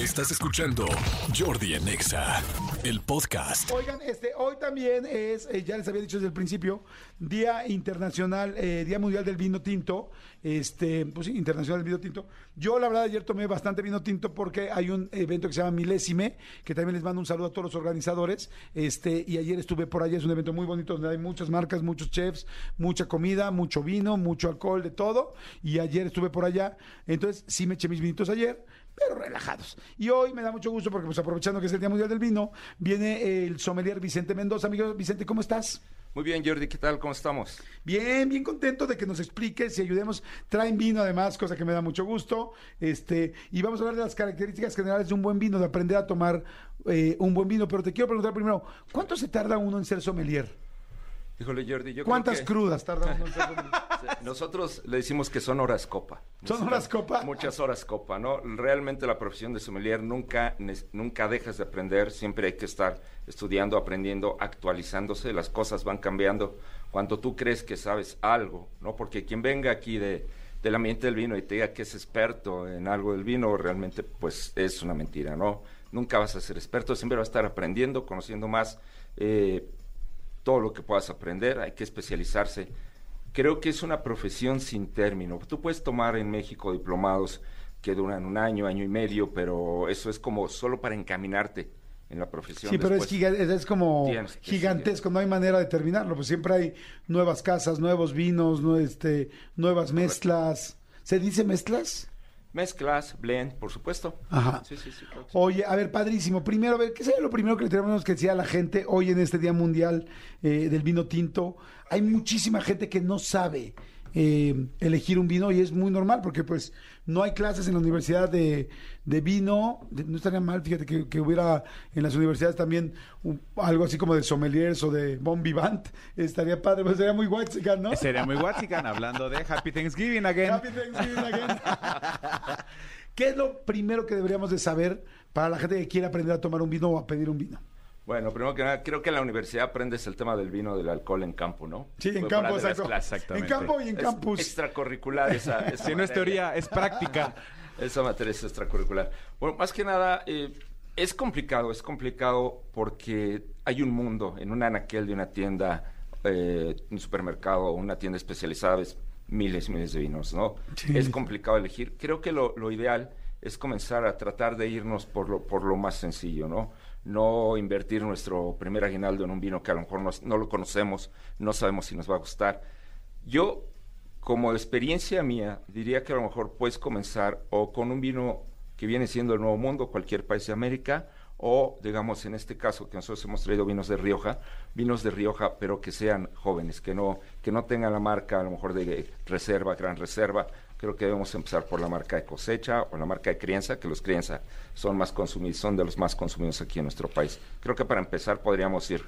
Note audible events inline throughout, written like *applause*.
Estás escuchando Jordi en Exa, el podcast. Oigan, este, hoy también es, eh, ya les había dicho desde el principio, Día Internacional, eh, Día Mundial del Vino Tinto, este, pues sí, Internacional del Vino Tinto. Yo, la verdad, ayer tomé bastante vino tinto porque hay un evento que se llama Milésime, que también les mando un saludo a todos los organizadores, este, y ayer estuve por allá, es un evento muy bonito donde hay muchas marcas, muchos chefs, mucha comida, mucho vino, mucho alcohol, de todo, y ayer estuve por allá, entonces sí me eché mis vinitos ayer, pero relajados. Y hoy me da mucho gusto porque, pues aprovechando que es el Día Mundial del Vino, viene el sommelier Vicente Mendoza. Amigo Vicente, ¿cómo estás? Muy bien, Jordi, ¿qué tal? ¿Cómo estamos? Bien, bien contento de que nos expliques y ayudemos. Traen vino además, cosa que me da mucho gusto. Este, y vamos a hablar de las características generales de un buen vino, de aprender a tomar eh, un buen vino. Pero te quiero preguntar primero, ¿cuánto se tarda uno en ser sommelier? Híjole, Jordi, yo ¿Cuántas creo que crudas tarda uno en ser sommelier? *laughs* nosotros le decimos que son horas copa. ¿Son horas copa? Muchas horas copa, ¿no? Realmente la profesión de sommelier nunca, nunca dejas de aprender, siempre hay que estar estudiando, aprendiendo, actualizándose, las cosas van cambiando. Cuando tú crees que sabes algo, ¿no? Porque quien venga aquí de, del ambiente del vino y te diga que es experto en algo del vino, realmente pues es una mentira, ¿no? Nunca vas a ser experto, siempre vas a estar aprendiendo, conociendo más. eh, todo lo que puedas aprender, hay que especializarse. Creo que es una profesión sin término. Tú puedes tomar en México diplomados que duran un año, año y medio, pero eso es como solo para encaminarte en la profesión. Sí, pero es, giga- es- como gigantesco, no hay manera de terminarlo, pues siempre hay nuevas casas, nuevos vinos, no, este, nuevas mezclas. ¿Se dice mezclas? Mezclas, blend, por supuesto. Ajá. Sí, sí, sí. claro que sí. Oye, a ver, padrísimo. Primero, a ver, ¿qué sería lo primero que le tenemos que decir a la gente hoy en este Día Mundial eh, del Vino Tinto? Hay muchísima gente que no sabe eh, elegir un vino y es muy normal porque pues no hay clases en la universidad de, de vino. De- no estaría mal, fíjate, que, que hubiera en las universidades también un- algo así como de sommeliers o de bon vivant. Estaría padre, pues sería muy guay, ¿no? Sería muy Watsican hablando de Happy Thanksgiving again. Happy Thanksgiving again. ¿Qué es lo primero que deberíamos de saber para la gente que quiere aprender a tomar un vino o a pedir un vino? Bueno, primero que nada, creo que en la universidad aprendes el tema del vino, del alcohol en campo, ¿no? Sí, en Fue campo, exacto. clases. En Exactamente. campo y en Es campus. extracurricular *laughs* esa, esa Si no es teoría, es práctica. *laughs* Esa materia es extracurricular. Bueno, más que nada, eh, es complicado, es complicado porque hay un mundo en un anaquel de una tienda, eh, un supermercado, una tienda especializada, ves miles y miles de vinos, ¿no? Sí. Es complicado elegir. Creo que lo, lo ideal es comenzar a tratar de irnos por lo, por lo más sencillo, ¿no? No invertir nuestro primer aguinaldo en un vino que a lo mejor no, lo conocemos, no sabemos si nos va a gustar. Yo como experiencia mía, diría que a lo mejor puedes comenzar o con un vino que viene siendo el Nuevo Mundo, cualquier país de América, o digamos en este caso que nosotros hemos traído vinos de Rioja, vinos de Rioja, pero que sean jóvenes, que no, que no tengan la marca a lo mejor de reserva, gran reserva. Creo que debemos empezar por la marca de cosecha o la marca de crianza, que los crianza son más consumidos, son de los más consumidos aquí en nuestro país. Creo que para empezar podríamos ir,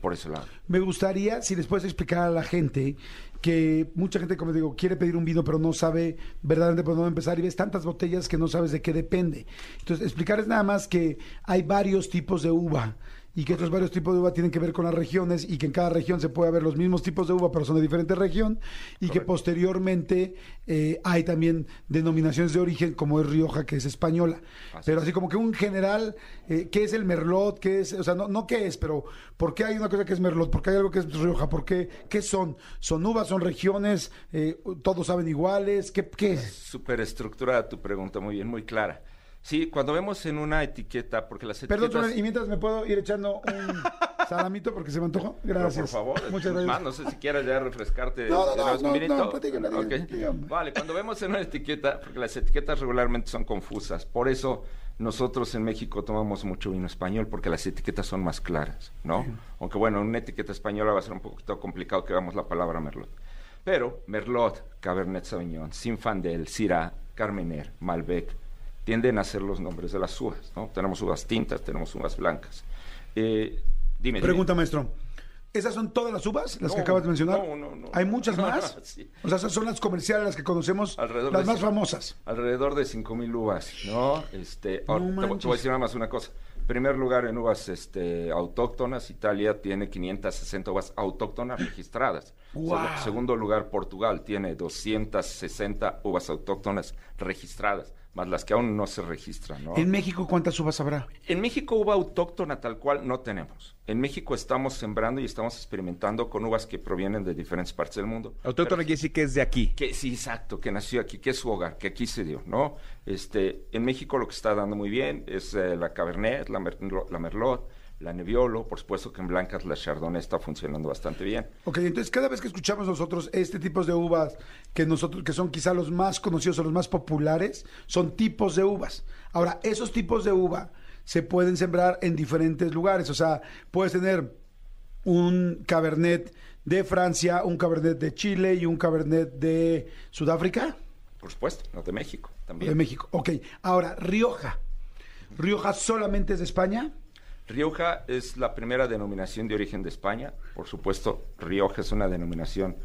por ese lado. Me gustaría, si les puedes explicar a la gente, que mucha gente, como digo, quiere pedir un vino, pero no sabe verdaderamente por dónde empezar y ves tantas botellas que no sabes de qué depende. Entonces, explicarles nada más que hay varios tipos de uva y que estos varios tipos de uva tienen que ver con las regiones y que en cada región se puede haber los mismos tipos de uva, pero son de diferente región y que posteriormente eh, hay también denominaciones de origen como es Rioja, que es española. Así pero así como que un general, eh, ¿qué es el merlot? ¿Qué es? O sea, no, no qué es, pero ¿por qué hay una cosa que es merlot? ¿Por qué hay algo que es Rioja? ¿Por qué? ¿Qué son? ¿Son uvas? ¿Son regiones? Eh, ¿Todos saben iguales? ¿Qué, qué es? Súper estructurada tu pregunta, muy bien, muy clara. Sí, cuando vemos en una etiqueta, porque las etiquetas... Perdón, y mientras me puedo ir echando un *laughs* salamito porque se me antojó. Gracias. por favor, Muchas gracias. más, no sé si quieras ya refrescarte. No, no, no, no, no, platícame, Ok. dígame. Vale, cuando vemos en una etiqueta, porque las etiquetas regularmente son confusas, por eso nosotros en México tomamos mucho vino español, porque las etiquetas son más claras, ¿no? Aunque bueno, en una etiqueta española va a ser un poquito complicado que veamos la palabra Merlot. Pero Merlot, Cabernet Sauvignon, Zinfandel, Syrah, Carmener, Malbec, tienden a ser los nombres de las uvas, ¿no? Tenemos uvas tintas, tenemos uvas blancas. Eh, dime, dime. Pregunta, maestro. ¿Esas son todas las uvas, las que acabas de mencionar? no, no, no. ¿Hay muchas *laughs* más? Sí. O sea, esas son las comerciales, las que conocemos, Alrededor las de más famosas. Alrededor de 5.000 uvas, ¿no? Este, ahora, te, voy- te voy a decir nada más una cosa. Primer lugar en uvas este, autóctonas, Italia tiene 560 uvas autóctonas registradas. Segu- segundo lugar, Portugal tiene 260 uvas autóctonas registradas. Más las que aún no se registran, ¿no? ¿En México cuántas uvas habrá? En México uva autóctona tal cual no tenemos. En México estamos sembrando y estamos experimentando con uvas que provienen de diferentes partes del mundo. Autóctona quiere decir que es de aquí. Que sí, exacto, que nació aquí, que es su hogar, que aquí se dio, ¿no? Este, en México lo que está dando muy bien es eh, la Cabernet, la, Merlot, la Merlot, la Nebbiolo, por supuesto que en blancas la Chardonnay está funcionando bastante bien. Ok, entonces cada vez que escuchamos nosotros este tipo de uvas que nosotros que son quizá los más conocidos o los más populares, son tipos de uvas. Ahora, esos tipos de uva se pueden sembrar en diferentes lugares, o sea, puedes tener un cabernet de Francia, un cabernet de Chile y un cabernet de Sudáfrica, Por supuesto, no de México también. de México. Ok, ahora Rioja. Rioja solamente es de España. Rioja es la primera denominación de origen de España. Por supuesto, Rioja es una denominación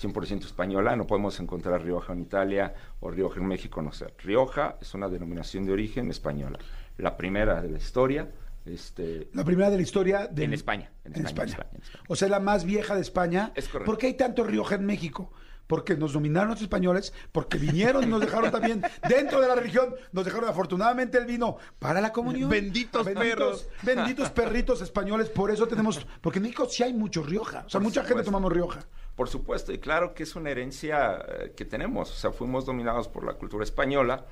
100% española. No podemos encontrar Rioja en Italia o Rioja en México, no sé. Rioja es una denominación de origen española. La primera de la historia. Este, La primera de la historia de En España, en España, en España. O sea, la más vieja de España. Es correcto. ¿Por qué hay tanto Rioja en México? Porque nos dominaron los españoles, porque vinieron y nos dejaron también dentro de la religión, nos dejaron afortunadamente el vino para la comunión. Benditos perros. Benditos perritos españoles, por eso tenemos, porque en México sí hay mucho Rioja, o sea, Por mucha gente tomamos Rioja. Por supuesto, y claro que es una herencia eh, que tenemos. O sea, fuimos dominados por la cultura española.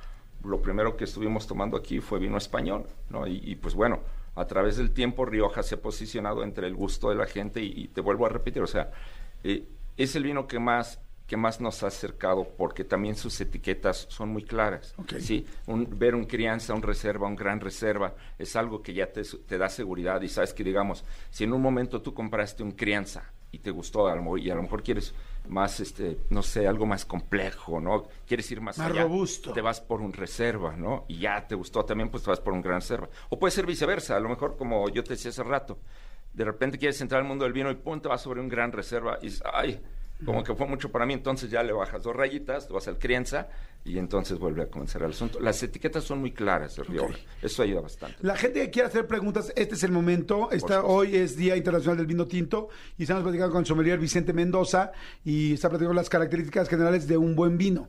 Lo primero que estuvimos tomando aquí fue vino español, ¿no? Y, y, pues bueno, a través del tiempo Rioja se ha posicionado entre el gusto de la gente y, y te vuelvo a repetir, o sea, eh, es el vino que más que más nos ha acercado porque también sus etiquetas son muy claras. Ok. ¿sí? Un- ver un crianza, un reserva, un gran reserva, es algo que ya te, da seguridad y sabes que, digamos, si en un momento tú compraste un crianza y te gustó y a lo mejor quieres más, este, no sé, algo más complejo, ¿no? Quieres ir más, Más allá, robusto. te vas por un reserva, ¿no? Y ya te gustó también, pues te vas por un gran reserva. O puede ser viceversa, a lo mejor como yo te decía hace rato, de repente quieres entrar al mundo del vino y pum, te vas sobre un gran reserva y dices, ay, como que fue mucho para mí, entonces ya le bajas dos rayitas, vas al crianza y entonces vuelve a comenzar el asunto. Las etiquetas son muy claras de Rioja, eso ayuda bastante. La gente que quiera hacer preguntas, este es el momento. Está, hoy es Día Internacional del Vino Tinto y estamos platicando con el sommelier Vicente Mendoza y está platicando las características generales de un buen vino.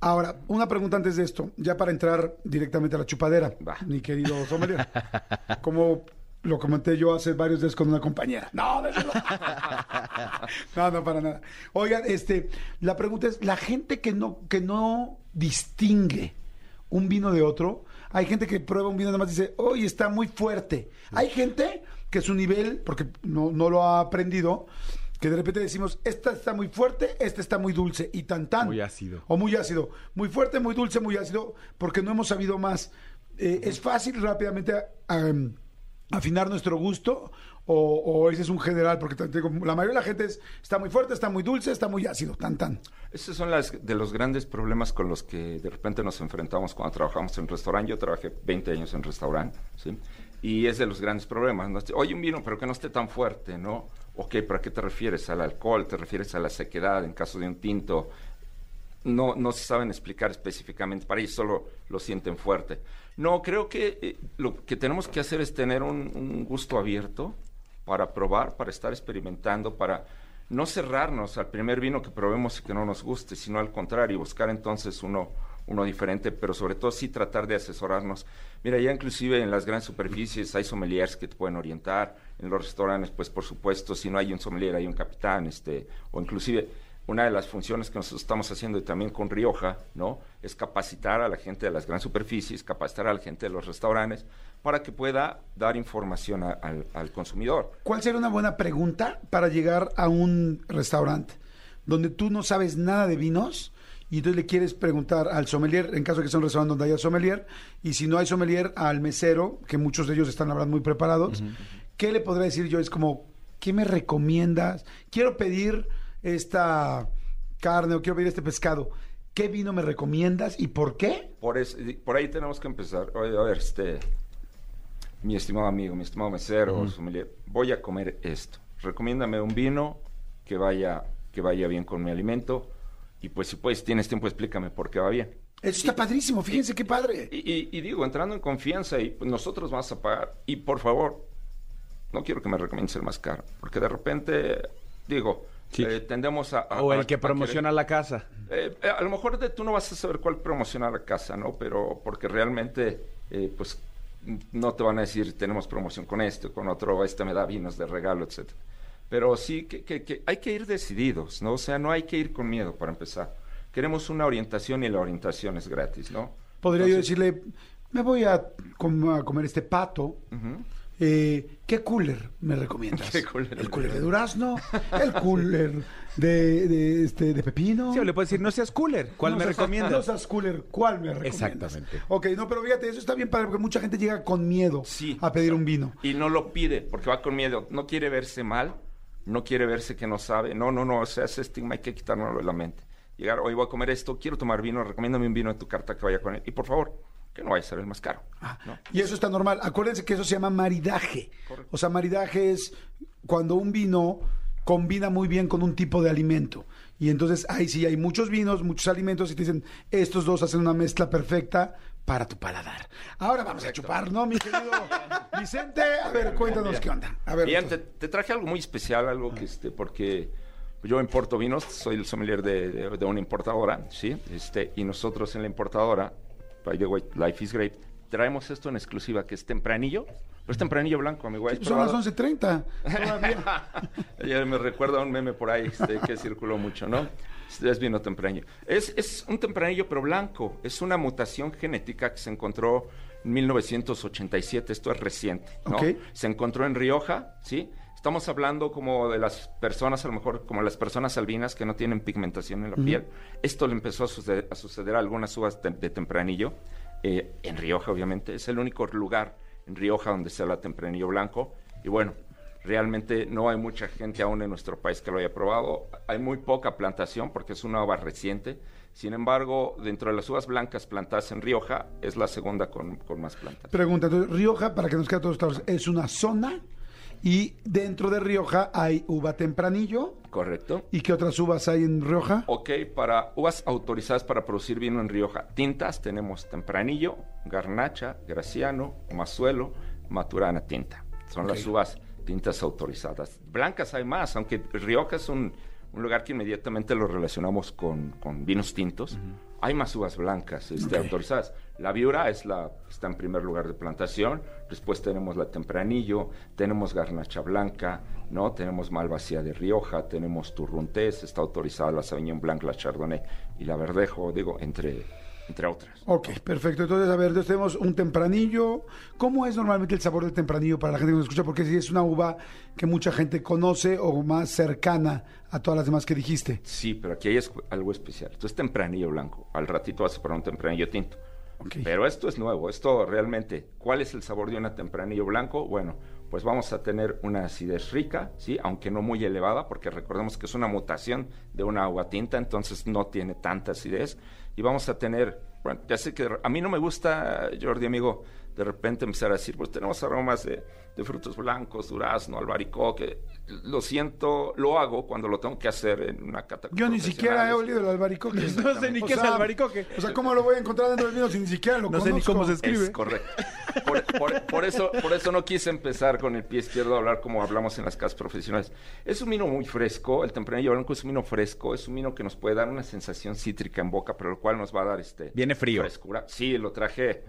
Ahora, una pregunta antes de esto, ya para entrar directamente a la chupadera, Va. mi querido sommelier. *laughs* Como lo comenté yo hace varios días con una compañera. No, *laughs* no, no. Para nada. Oigan, este, la pregunta es, la gente que no, que no distingue un vino de otro, hay gente que prueba un vino y nada más dice, oye, está muy fuerte. Hay gente que su nivel, porque no, no lo ha aprendido, que de repente decimos, esta está muy fuerte, esta está muy dulce, y tan tan. Muy ácido. O muy ácido. Muy fuerte, muy dulce, muy ácido, porque no hemos sabido más. Eh, ¿Es fácil rápidamente um, afinar nuestro gusto? O, ese es un general? Porque te la mayoría de la gente es, está muy fuerte, está muy dulce, está muy ácido, tan tan. Esos son las, de los grandes problemas con los que de repente nos enfrentamos cuando trabajamos en restaurante. Yo trabajé 20 años en restaurante, ¿sí? Y es de los grandes problemas. ¿no? Oye, un vino, pero que no esté tan fuerte, ¿no? Ok, ¿para qué te refieres? ¿Al alcohol? ¿Te refieres a la sequedad en caso de un tinto? No, no se saben explicar específicamente, para ellos solo lo sienten fuerte. No, creo que eh, lo que tenemos que hacer es tener un, gusto abierto para probar, para estar experimentando, para no cerrarnos al primer vino que probemos y que no nos guste, sino al contrario, buscar entonces uno, uno diferente, pero sobre todo sí tratar de asesorarnos. Mira, ya inclusive en las grandes superficies hay sommeliers que te pueden orientar, en los restaurantes, pues por supuesto, si no hay un sommelier, hay un capitán, este, o inclusive una de las funciones que nosotros estamos haciendo y también con Rioja, ¿no? Es capacitar a la gente de las grandes superficies, capacitar a la gente de los restaurantes para que pueda dar información a- al, al consumidor. ¿Cuál sería una buena pregunta para llegar a un restaurante donde tú no sabes nada de vinos y entonces le quieres preguntar al sommelier, en caso de que sea un restaurante donde haya sommelier, y si no hay sommelier, al mesero, que muchos de ellos están hablando muy preparados, ¿qué le podría decir yo? Es como, ¿qué me recomiendas? Quiero pedir esta carne o quiero pedir este pescado. ¿Qué vino me recomiendas y por qué? Por, es- por ahí tenemos que empezar. Oye, a ver, este, mi estimado amigo, mi estimado mesero, sommelier, voy a comer esto. Recomiéndame un vino que vaya, que vaya bien con mi alimento. Y pues si puedes, tienes tiempo, explícame por qué va bien. Eso está padrísimo, fíjense qué padre. Y, y- y digo, entrando en confianza, y pues, nosotros vamos a pagar. Y por favor, no quiero que me recomiendes el más caro, porque de repente, digo, Sí. Eh, tendemos a, a- O a- el que promociona la casa. eh, eh, a lo mejor de, tú no vas a saber cuál promocionar la casa, ¿no? Pero porque realmente, eh, pues, no te van a decir, tenemos promoción con esto, con otro, este me da vinos de regalo, etcétera. Pero sí que, que- que hay que ir decididos, ¿no? O sea, no hay que ir con miedo para empezar. Queremos una orientación y la orientación es gratis, ¿no? Podría yo decirle, me voy a, com- a comer este pato. Eh, ¿Qué cooler me recomiendas? *laughs* ¿Qué cooler? El cooler de durazno, el cooler de, de, este, de pepino. Sí, o le puedes decir, no seas cooler. ¿Cuál No me seas- recomiendas? No seas cooler, ¿cuál me recomiendas? Exactamente. Ok, no, pero fíjate, eso está bien padre porque mucha gente llega con miedo Sí. a pedir un vino. Y no lo pide porque va con miedo. No quiere verse mal, no quiere verse que no sabe. No, no, no. O sea, ese estigma hay que quitárnoslo de la mente. Llegar, hoy voy a comer esto, quiero tomar vino, recomiéndame un vino en tu carta que vaya con él. Y por favor, que no vaya a ser el más caro. ¿no? Y eso está normal. Acuérdense que eso se llama maridaje. O sea, maridaje es cuando un vino combina muy bien con un tipo de alimento. Y entonces ahí sí hay muchos vinos, muchos alimentos y te dicen, estos dos hacen una mezcla perfecta para tu paladar. Ahora vamos a chupar, ¿no, mi querido *laughs* Vicente? A ver, cuéntanos qué onda. A ver, Bien, te, te traje algo muy especial, algo que este, porque yo importo vinos, soy el sommelier de, de- de una importadora, ¿sí? Este, y nosotros en la importadora, by the way, Life is Great, traemos esto en exclusiva, que es tempranillo, pero es tempranillo blanco, amigo. ¿has son las probado? 11.30. Todavía. *laughs* Ya me recuerda un meme por ahí este, que circuló mucho, ¿no? Es vino tempranillo. Es, es un tempranillo pero blanco. Es una mutación genética que se encontró en 1987. Esto es reciente, ¿no? Ok. Se encontró en Rioja, ¿sí? Estamos hablando como de las personas, a lo mejor como las personas albinas que no tienen pigmentación en la piel. Esto le empezó a suceder a, suceder a algunas uvas de, de tempranillo. eh, en Rioja, obviamente. Es el único lugar en Rioja donde se habla tempranillo blanco. Y bueno, realmente no hay mucha gente aún en nuestro país que lo haya probado. Hay muy poca plantación porque es una uva reciente. Sin embargo, dentro de las uvas blancas plantadas en Rioja, es la segunda con, con más plantas. Pregunta, entonces, Rioja, para que nos quede a todos claros, es una zona y dentro de Rioja hay uva tempranillo. ¿Correcto? ¿Y qué otras uvas hay en Rioja? Ok, para uvas autorizadas para producir vino en Rioja, tintas tenemos Tempranillo, Garnacha, Graciano, Mazuelo, Maturana Tinta. Son las uvas tintas autorizadas. Blancas hay más, aunque Rioja es un, un lugar que inmediatamente lo relacionamos con, con vinos tintos. Hay más uvas blancas este, autorizadas. La Viura es la, está en primer lugar de plantación. Después tenemos la Tempranillo, tenemos Garnacha Blanca, ¿no? Tenemos Malvasía de Rioja, tenemos Turruntés, está autorizada la Sauvignon Blanc, la Chardonnay y la Verdejo, digo, entre, entre otras. Ok, perfecto. Entonces, a ver, entonces tenemos un tempranillo. ¿Cómo es normalmente el sabor del tempranillo para la gente que nos escucha? Porque si es una uva que mucha gente conoce o más cercana a todas las demás que dijiste. Sí, pero aquí hay algo especial. Esto es Tempranillo Blanco. Al ratito vas a probar un Tempranillo Tinto. Pero esto es nuevo, esto realmente, ¿cuál es el sabor de una tempranillo blanco? Bueno, pues vamos a tener una acidez rica, ¿sí? Aunque no muy elevada, porque recordemos que es una mutación de una agua tinta, entonces no tiene tanta acidez. Y vamos a tener, bueno, ya sé que a mí no me gusta, Jordi, amigo, de repente empezar a decir, pues tenemos aromas de, de frutos blancos, durazno, albaricoque. Lo siento, lo hago cuando lo tengo que hacer en una cata. Yo ni siquiera he olido el albaricoque. No sé ni O qué es sea, albaricoque. O sea, ¿cómo lo voy a encontrar dentro del vino si ni siquiera lo No sé ni cómo se escribe. Es correcto. *laughs* Por, por- por eso, por eso no quise empezar con el pie izquierdo a hablar como hablamos en las casas profesionales. Es un vino muy fresco, el tempranillo blanco es un vino fresco, es un vino que nos puede dar una sensación cítrica en boca, pero lo cual nos va a dar este Viene frío. frescura. Sí, lo traje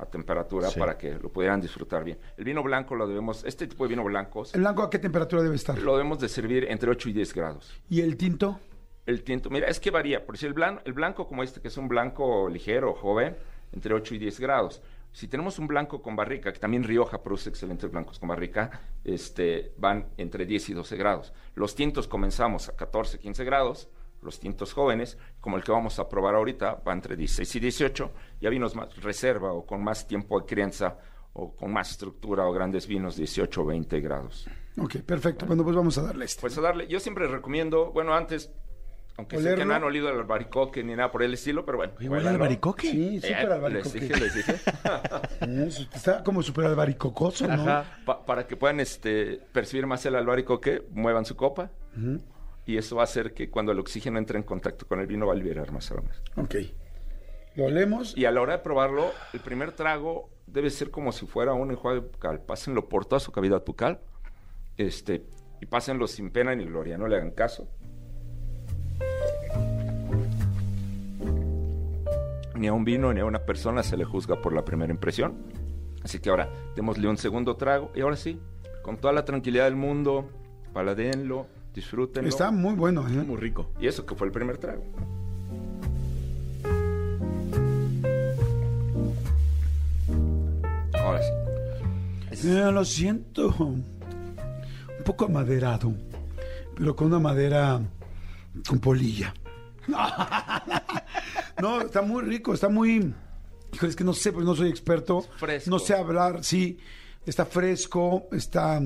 a temperatura Sí. para que lo pudieran disfrutar bien. El vino blanco lo debemos, este tipo de vino blancos, ¿El blanco a qué temperatura debe estar? lo debemos de servir entre 8 y 10 grados. ¿Y el tinto? El tinto, mira, es que varía. Por si el blanco, el blanco como este, que es un blanco ligero, joven, entre 8 y 10 grados. Si tenemos un blanco con barrica, que también Rioja produce excelentes blancos con barrica, este, van entre 10 y 12 grados. Los tintos comenzamos a 14, 15 grados. Los tintos jóvenes, como el que vamos a probar ahorita, va entre 16 y 18. Ya vinos más reserva o con más tiempo de crianza o con más estructura o grandes vinos, 18 o 20 grados. Ok, perfecto. Bueno, pues vamos a darle este. Pues a darle, yo siempre recomiendo, bueno, antes, aunque sé que ¿Olerlo? no han olido el albaricoque ni nada por el estilo, pero bueno. ¿Huele huélalo. albaricoque? Sí, Eh, súper les albaricoque. dije, les dije. *laughs* Está como súper albaricocoso, ¿no? Ajá. Pa- para que puedan este, percibir más el albaricoque, muevan su copa y eso va a hacer que cuando el oxígeno entre en contacto con el vino va a liberar más aromas. Ok. Lo olemos. Y a la hora de probarlo, el primer trago debe ser como si fuera un enjuague bucal. Pásenlo por toda su cavidad bucal. Este, y pásenlo sin pena ni gloria, no le hagan caso. Ni a un vino ni a una persona se le juzga por la primera impresión. Así que ahora démosle un segundo trago y ahora sí, con toda la tranquilidad del mundo, paladenlo disfrútenlo. Está muy bueno, ¿eh? Muy rico. Y eso que fue el primer trago. Ahora sí. Es- Eh, lo siento. Un poco amaderado, pero con una madera con polilla. *laughs* No, está muy rico, está muy... Hijo, es que no sé, porque no soy experto. fresco. No sé hablar, sí. Está fresco, está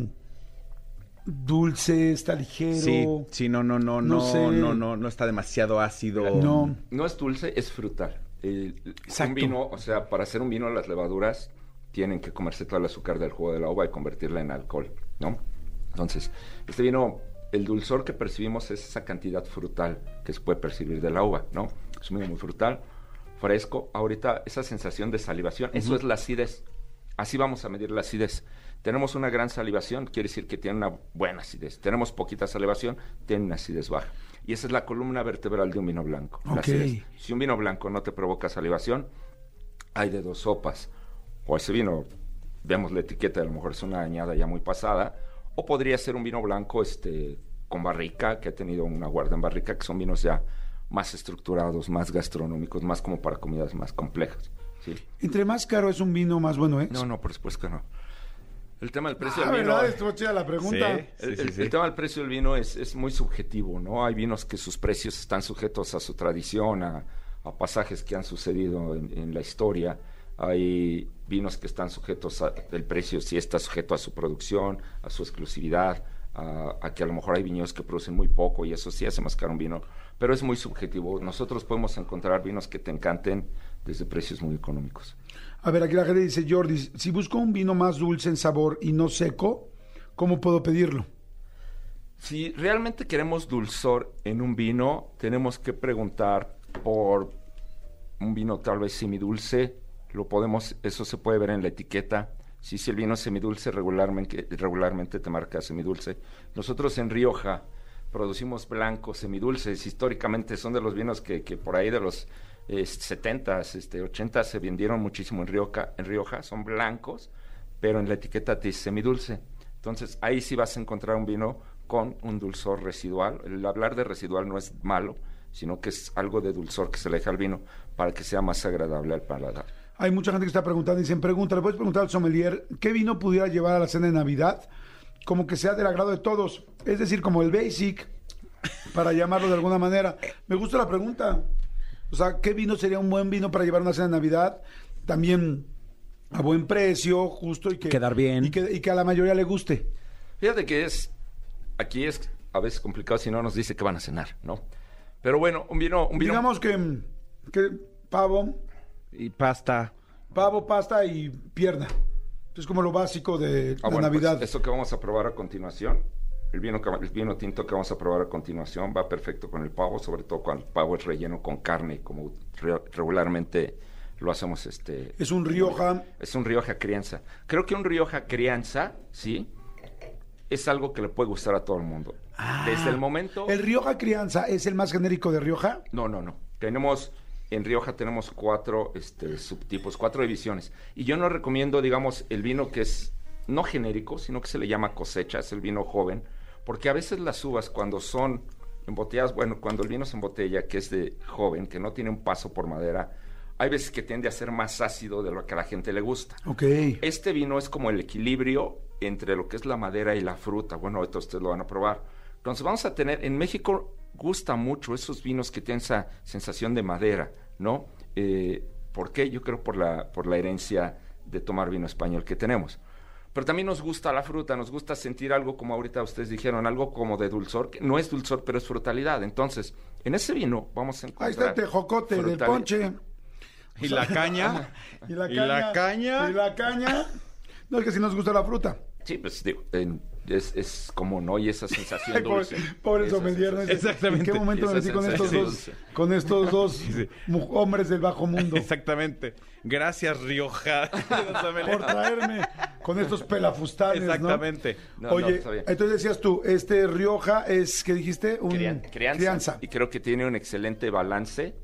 dulce, está ligero. Sí, sí, no, no, no, No no, sé. no, no, no está demasiado ácido. No. No es dulce, es frutal. El- Exacto. Un vino, o sea, para hacer un vino las levaduras tienen que comerse todo el azúcar del jugo de la uva y convertirla en alcohol, ¿no? Entonces, este vino, el dulzor que percibimos es esa cantidad frutal que se puede percibir de la uva, ¿no? Es un vino muy frutal, fresco. Ahorita esa sensación de salivación, eso es la acidez. Así vamos a medir la acidez. Tenemos una gran salivación, quiere decir que tiene una buena acidez. Tenemos poquita salivación, tiene una acidez baja. Y esa es la columna vertebral de un vino blanco. la Ok. acidez. Si un vino blanco no te provoca salivación, hay de dos sopas. O ese vino, vemos la etiqueta, a lo mejor es una añada ya muy pasada, o podría ser un vino blanco este, con barrica, que ha tenido una guarda en barrica, que son vinos ya más estructurados, más gastronómicos, más como para comidas más complejas. ¿sí? Entre más caro es un vino, más bueno es. No, no, por supuesto que no. El tema del precio Ah, del vino... ¿verdad? Estuvo chida la pregunta. Sí. El, el- el tema del precio del vino es, es muy subjetivo, ¿no? Hay vinos que sus precios están sujetos a su tradición, a, a pasajes que han sucedido en, en la historia. Hay vinos que están sujetos a, el precio sí está sujeto a su producción, a su exclusividad, a, a que a lo mejor hay viñedos que producen muy poco y eso sí hace más caro un vino, pero es muy subjetivo. Nosotros podemos encontrar vinos que te encanten desde precios muy económicos. A ver, aquí la gente dice, Jordi, si busco un vino más dulce en sabor y no seco, ¿cómo puedo pedirlo? Si realmente queremos dulzor en un vino, tenemos que preguntar por un vino tal vez semidulce. Lo podemos, eso se puede ver en la etiqueta. Si, si el vino es semidulce, regularmente, regularmente te marca semidulce. Nosotros en Rioja producimos blancos semidulces. Históricamente son de los vinos que, que por ahí de los eh, 70s, este, 80 se vendieron muchísimo en Rioja, en Rioja. Son blancos, pero en la etiqueta te dice semidulce. Entonces ahí sí vas a encontrar un vino con un dulzor residual. El hablar de residual no es malo, sino que es algo de dulzor que se le deja al vino para que sea más agradable al paladar. Hay mucha gente que está preguntando, dicen, pregunta, ¿le puedes preguntar al sommelier qué vino pudiera llevar a la cena de Navidad? Como que sea del agrado de todos. Es decir, como el basic, para llamarlo de alguna manera. Me gusta la pregunta. O sea, ¿qué vino sería un buen vino para llevar a una cena de Navidad? También a buen precio, justo y que... Quedar bien. Y que, y que a la mayoría le guste. Fíjate que es, aquí es a veces complicado si no nos dice que van a cenar, ¿no? Pero bueno, un vino, un vino Digamos que, que pavo, Y pasta. pavo, pasta y pierna. Es como lo básico de Ah, la bueno, pues, Navidad. esto que vamos a probar a continuación, el vino, que- el vino tinto que vamos a probar a continuación va perfecto con el pavo, sobre todo cuando el pavo es relleno con carne, como re- regularmente lo hacemos este... Es un Rioja. Es un Rioja crianza. Creo que un Rioja crianza, ¿sí? Es algo que le puede gustar a todo el mundo. Desde el momento... Ah. ¿El Rioja Crianza es el más genérico de Rioja? No, no, no. Tenemos, en Rioja tenemos cuatro este, subtipos, cuatro divisiones. Y yo no recomiendo, digamos, el vino que es no genérico, sino que se le llama cosecha, es el vino joven, porque a veces las uvas cuando son embotelladas, bueno, cuando el vino se embotella, que es de joven, que no tiene un paso por madera, hay veces que tiende a ser más ácido de lo que a la gente le gusta. Ok. Este vino es como el equilibrio entre lo que es la madera y la fruta. Bueno, ahorita ustedes lo van a probar. Entonces vamos a tener, en México gusta mucho esos vinos que tienen esa sensación de madera, ¿no? Eh, ¿Por qué? Yo creo por la, por la herencia de tomar vino español que tenemos. Pero también nos gusta la fruta, nos gusta sentir algo como ahorita ustedes dijeron, algo como de dulzor, que no es dulzor, pero es frutalidad. Entonces, en ese vino vamos a encontrar... Ahí está el tejocote del ponche. Y la caña. *laughs* Y la Y caña. la caña. Y la caña. No, es que si nos gusta la fruta. Sí, pues digo, en- es, es como no, y esa sensación dulce. pobre Esa sommelier, ¿no? sensación- Exactamente. ¿En qué momento me metí con estos dos, dulce. con estos *laughs* dos mu- hombres del bajo mundo? Exactamente. Gracias, Rioja. *laughs* Por traerme con estos pelafustanes. Exactamente. No, no, Oye, está bien. entonces decías tú, este Rioja es, ¿qué dijiste? Un Crian- crianza. Y creo que tiene un excelente balance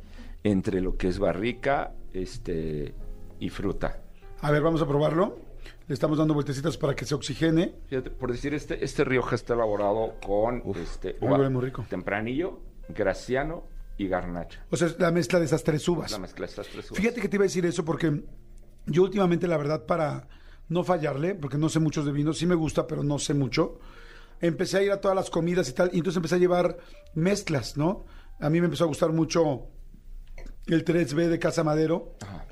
entre lo que es barrica este, y fruta. A ver, vamos a probarlo. Le estamos dando vueltecitas para que se oxigene. Fíjate, por decir, este, este Rioja está elaborado con este, Ah, huele muy rico. tempranillo, graciano y garnacha. O sea, es la mezcla de esas tres uvas. La mezcla de estas tres uvas. Fíjate que te iba a decir eso porque yo últimamente, la verdad, para no fallarle, porque no sé muchos de vinos, sí me gusta, pero no sé mucho, empecé a ir a todas las comidas y tal, y entonces empecé a llevar mezclas, ¿no? A mí me empezó a gustar mucho el 3B de Casa Madero, Ajá.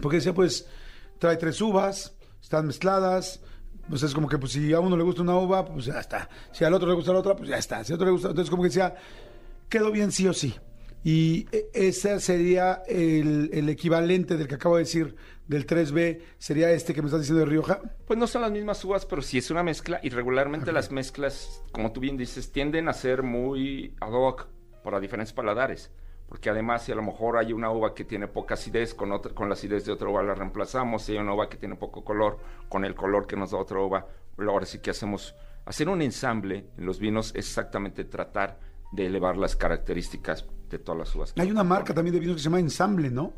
porque decía, pues, trae tres uvas, están mezcladas, pues es como que pues si a uno le gusta una uva, pues ya está. Si al otro le gusta la otra, pues ya está. Si al otro le gusta, entonces como que decía, quedó bien sí o sí. Y e- ese sería el, el equivalente del que acabo de decir del 3B, sería este que me estás diciendo de Rioja. Pues no son las mismas uvas, pero sí es una mezcla y regularmente las mezclas, como tú bien dices, tienden a ser muy ad hoc para diferentes paladares. Porque además, si a lo mejor hay una uva que tiene poca acidez, con, otra, con la acidez de otra uva la reemplazamos. Si hay una uva que tiene poco color, con el color que nos da otra uva, ahora sí que hacemos. Hacer un ensamble en los vinos es exactamente tratar de elevar las características de todas las uvas. Hay una marca también de vinos que se llama Ensamble, ¿no?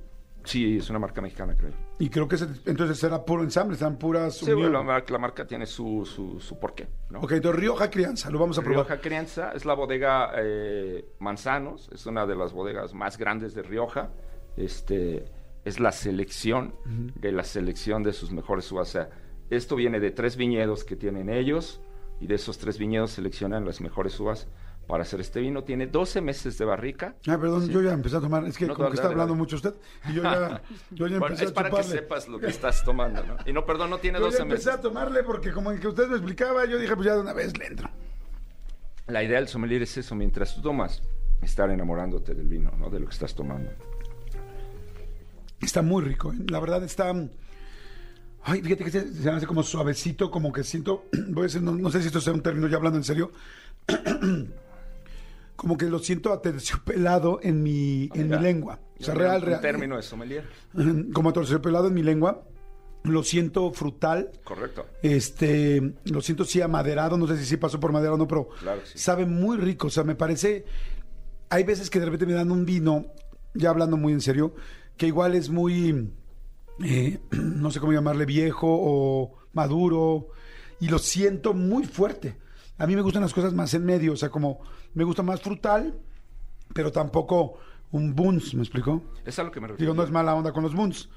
Sí, es una marca mexicana, creo. Y creo que ese- entonces será puro ensamble, serán puras... Sí, bueno, la, mar- la marca tiene su, su, su porqué, ¿no? Ok, entonces Rioja Crianza, lo vamos a probar. Rioja Crianza es la bodega eh, Manzanos, es una de las bodegas más grandes de Rioja. Este es la selección de la selección de sus mejores uvas. O sea, esto viene de tres viñedos que tienen ellos y de esos tres viñedos seleccionan las mejores uvas para hacer este vino. Tiene 12 meses de barrica. Ah, perdón, yo ya empecé a tomar. Es que No, como dale, que está dale, hablando dale. mucho usted. Y yo ya, *laughs* yo ya Bueno, empecé es a para que sepas lo que estás tomando, ¿no? Y no, perdón, no tiene Yo ya 12 empecé meses. a tomarle porque como el que usted me explicaba, yo dije, pues ya de una vez le entro. La idea del sommelier es eso, mientras tú tomas, estar enamorándote del vino, ¿no? De lo que estás tomando. Está muy rico, ¿eh? la verdad está... Ay, fíjate que se, se me hace como suavecito, como que siento, *clears throat* voy a decir, no, no sé si esto sea un término ya hablando en serio, *clears throat* como que lo siento aterciopelado en mi, en mi lengua. O sea, real, un real. término de sommelier. *clears throat* Como aterciopelado en mi lengua. Lo siento frutal. Correcto. Este, lo siento sí amaderado, no sé si sí pasó por madera o no, pero Claro que sí. sabe muy rico. O sea, me parece. Hay veces que de repente me dan un vino, ya hablando muy en serio, que igual es muy, eh, *clears throat* no sé cómo llamarle, viejo o maduro, y lo siento muy fuerte. A mí me gustan las cosas más en medio, o sea, como me gusta más frutal, pero tampoco un buns, ¿me explicó? Es a lo que me refiero. Digo, no es mala onda con los buns,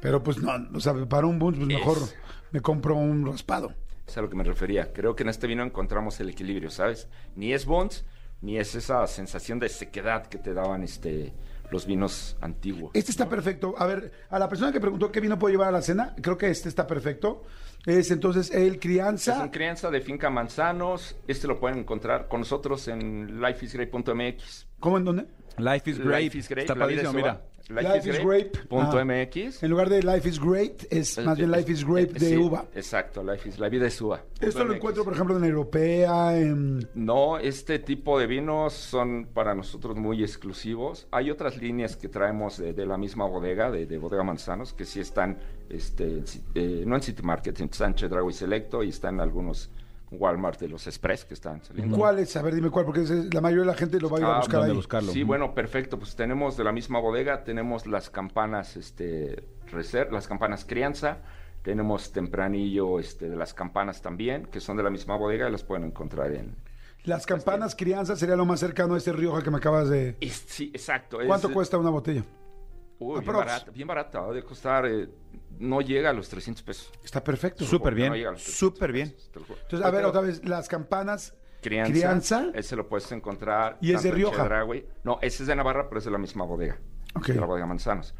pero pues no, o sea, para un buns, pues mejor Es- me compro un raspado. Es a lo que me refería. Creo que en este vino encontramos el equilibrio, ¿sabes? Ni es Bonds, ni es esa sensación de sequedad que te daban este los vinos antiguos. Este está perfecto. A ver, a la persona que preguntó qué vino puedo llevar a la cena, creo que este está perfecto. Es entonces el Es crianza. un crianza de finca Manzanos. Este lo pueden encontrar con nosotros en lifeisgreat.mx. ¿Cómo en dónde? Life is great. Life is great, Está padrísimo, mira. uva. Life is great. punto Ah. MX. En lugar de Life is Great, es más bien Life is Grape Eh, de sí, uva. Exacto, Life is, la vida es uva. Esto lo MX. encuentro, por ejemplo, en Europea, en... No, este tipo de vinos son para nosotros muy exclusivos. Hay otras líneas que traemos de, de la misma bodega, de, de Bodega Manzanos, que sí están, este, eh, no en City Market, en Sánchez Dragui Selecto y están en algunos Walmart de los Express que están saliendo. ¿Cuál es? A ver, dime cuál, porque la mayoría de la gente lo va a ir a Ah, buscar ¿dónde ahí. buscarlo? Sí, bueno, perfecto. Pues tenemos de la misma bodega, tenemos las campanas, este, reser- las campanas crianza, tenemos tempranillo, este, de las campanas también, que son de la misma bodega y las pueden encontrar en. Las campanas crianza sería lo más cercano a este Rioja que me acabas de... Sí, exacto. es- ¿Cuánto cuesta una botella? Uy, bien barata, bien barata. Ha de costar, eh, no llega a los 300 pesos. Está perfecto. Súper bien, No llega a los 300 súper bien. pesos. Entonces, a ver, Pero otra vez, las campanas Crianza, crianza. Ese lo puedes encontrar. ¿Y es de Rioja? Chedraui. No, ese es de Navarra, pero es de la misma bodega. Ok. De la bodega Manzanos.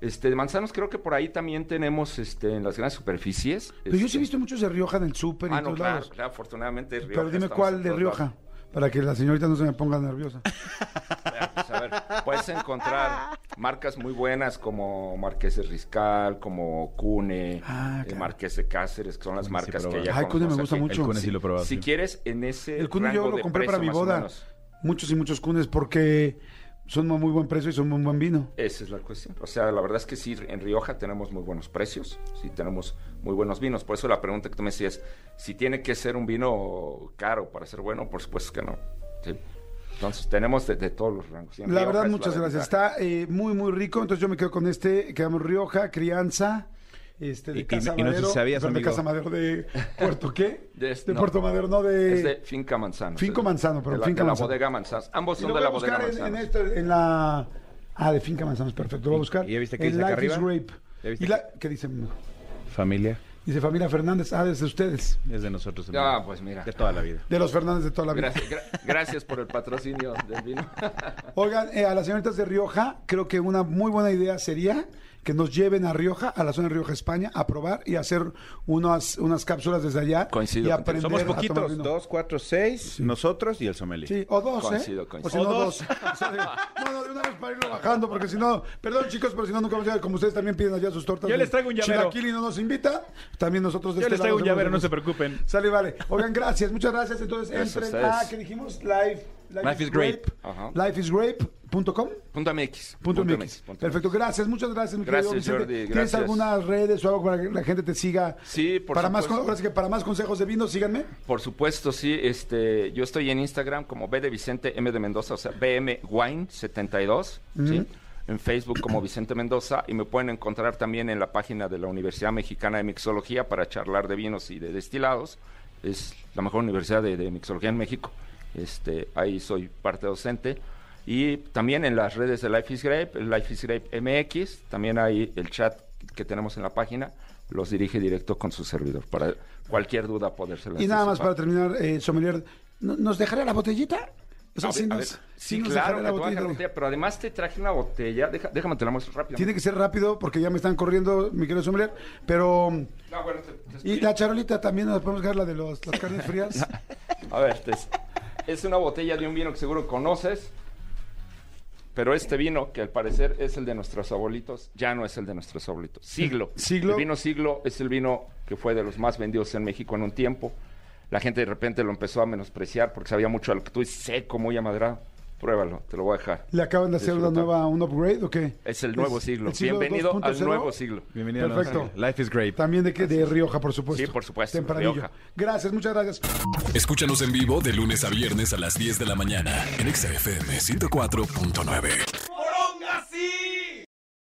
Este, de Manzanos creo que por ahí también tenemos este, en las grandes superficies. Pero yo sí he este, visto muchos de Rioja en el súper y Ah, en no, todos claro, lados. claro, afortunadamente Rioja. Pero dime cuál de Rioja, lados. para que la señorita no se me ponga nerviosa. *laughs* A ver, puedes encontrar marcas muy buenas como Marqués de Riscal, como Cune, Ah, eh, claro. Marqués de Cáceres, que son las sí marcas que ya Ay, Cune me gusta mucho. El Cune sí lo he probado, Si sí. quieres, en ese El Cune yo lo compré para mi boda. Muchos y muchos cunes porque son muy buen precio y son muy buen vino. Esa es la cuestión. O sea, la verdad es que sí, en Rioja tenemos muy buenos precios, sí tenemos muy buenos vinos. Por eso la pregunta que tú me decías, si tiene que ser un vino caro para ser bueno, por supuesto que no. Sí. Entonces tenemos de, de todos los rangos. La Rioja verdad, muchas la gracias. Está eh, muy, muy rico. Entonces yo me quedo con este, quedamos Rioja, Crianza, este, de Y- y- Casa y no sé si Madero. sabías, de. Casa Madero de *laughs* Puerto, ¿qué? De De, este- no. Puerto Madero, no de... Es de Finca Manzano. Finco. Manzano, perdón, de la, Finca de la Manzano. bodega Manzano. Ambos son de la bodega en, Manzano. en esto, en la... Ah, de Finca Manzanos, perfecto. Lo voy a buscar. ¿Y ya viste qué En dice acá Life is arriba? Grape. ¿Ya viste ¿Y la, qué dice? Familia. Dice familia Fernández. Ah, desde ustedes. Es de nosotros. Ah, pues mira. De toda la vida. De los Fernández de toda la vida. Gracias, gra- gracias por el patrocinio del vino. Oigan, eh, a las señoritas de Rioja, creo que una muy buena idea sería que nos lleven a Rioja, a la zona de Rioja, España, a probar y hacer unas, unas cápsulas desde allá. Coincido y aprender Somos a tomar poquitos. vino. Dos, cuatro, seis. Nosotros y el sommelier. Sí, o dos, Coincido, ¿eh? coincido. O si no, O dos. no, no, de una vez para irlo bajando, porque si no, perdón chicos, pero si no, nunca vamos a llegar. Como ustedes también piden allá sus tortas. Yo les traigo un llavero. Chilaquil y no nos invita, también nosotros de Yo este les traigo lado un llavero, no se preocupen. Sale, vale. Oigan, gracias, muchas gracias. Entonces, entren ustedes. a, ¿qué dijimos? Life, Life is Grape. Ajá. Lifeisgrape.com. Punto MX. Punto Punto MX. punto Perfecto, gracias, muchas gracias, mi querido Gracias, Vicente. Jordi, ¿Tienes gracias. algunas redes o algo para que la gente te siga? Sí, por para más, supuesto. ahora sí que para más consejos de vino, síganme. Por supuesto, sí. Este, yo estoy en Instagram como B de Vicente M de Mendoza, o sea, BM Wine 72, ¿sí? En Facebook como Vicente Mendoza y me pueden encontrar también en la página de la Universidad Mexicana de Mixología para charlar de vinos y de destilados. Es la mejor universidad de, de mixología en México. Este, ahí soy parte docente. Y también en las redes de Life is Grape, Life is Grape MX, también hay el chat que tenemos en la página, los dirige directo con su servidor para cualquier duda podérsela Y nada más para terminar, eh, sommelier, ¿no- ¿nos dejaría la botellita? O sea, A sí ver, a nos, ver, sí sí, nos claro, la botella, pero además te traje una botella, deja- déjame te la muestro rápido. Tiene que ser rápido porque ya me están corriendo, mi querido sommelier, pero... No, bueno, te- te Y la charolita también nos podemos dejar la de los, las carnes frías. *laughs* A ver, te- es una botella de un vino que seguro conoces, pero este vino, que al parecer es el de nuestros abuelitos, ya no es el de nuestros abuelitos. Siglo. *laughs* Siglo. El vino Siglo es el vino que fue de los más vendidos en México en un tiempo. La gente de repente lo empezó a menospreciar porque sabía mucho a lo que tú dices, seco, muy amadrado. Pruébalo, te lo voy a dejar. ¿Le acaban de hacer una nueva, un upgrade o qué? Es el nuevo siglo. el siglo Bienvenido al 2.0. nuevo siglo. Bienvenido a Perfecto. Life is great. También de, que- de Rioja, por supuesto. Sí, por supuesto, Tempranillo. Rioja. Gracias, muchas gracias. Escúchanos en vivo de lunes a viernes a las 10 de la mañana en Exa FM 104.9.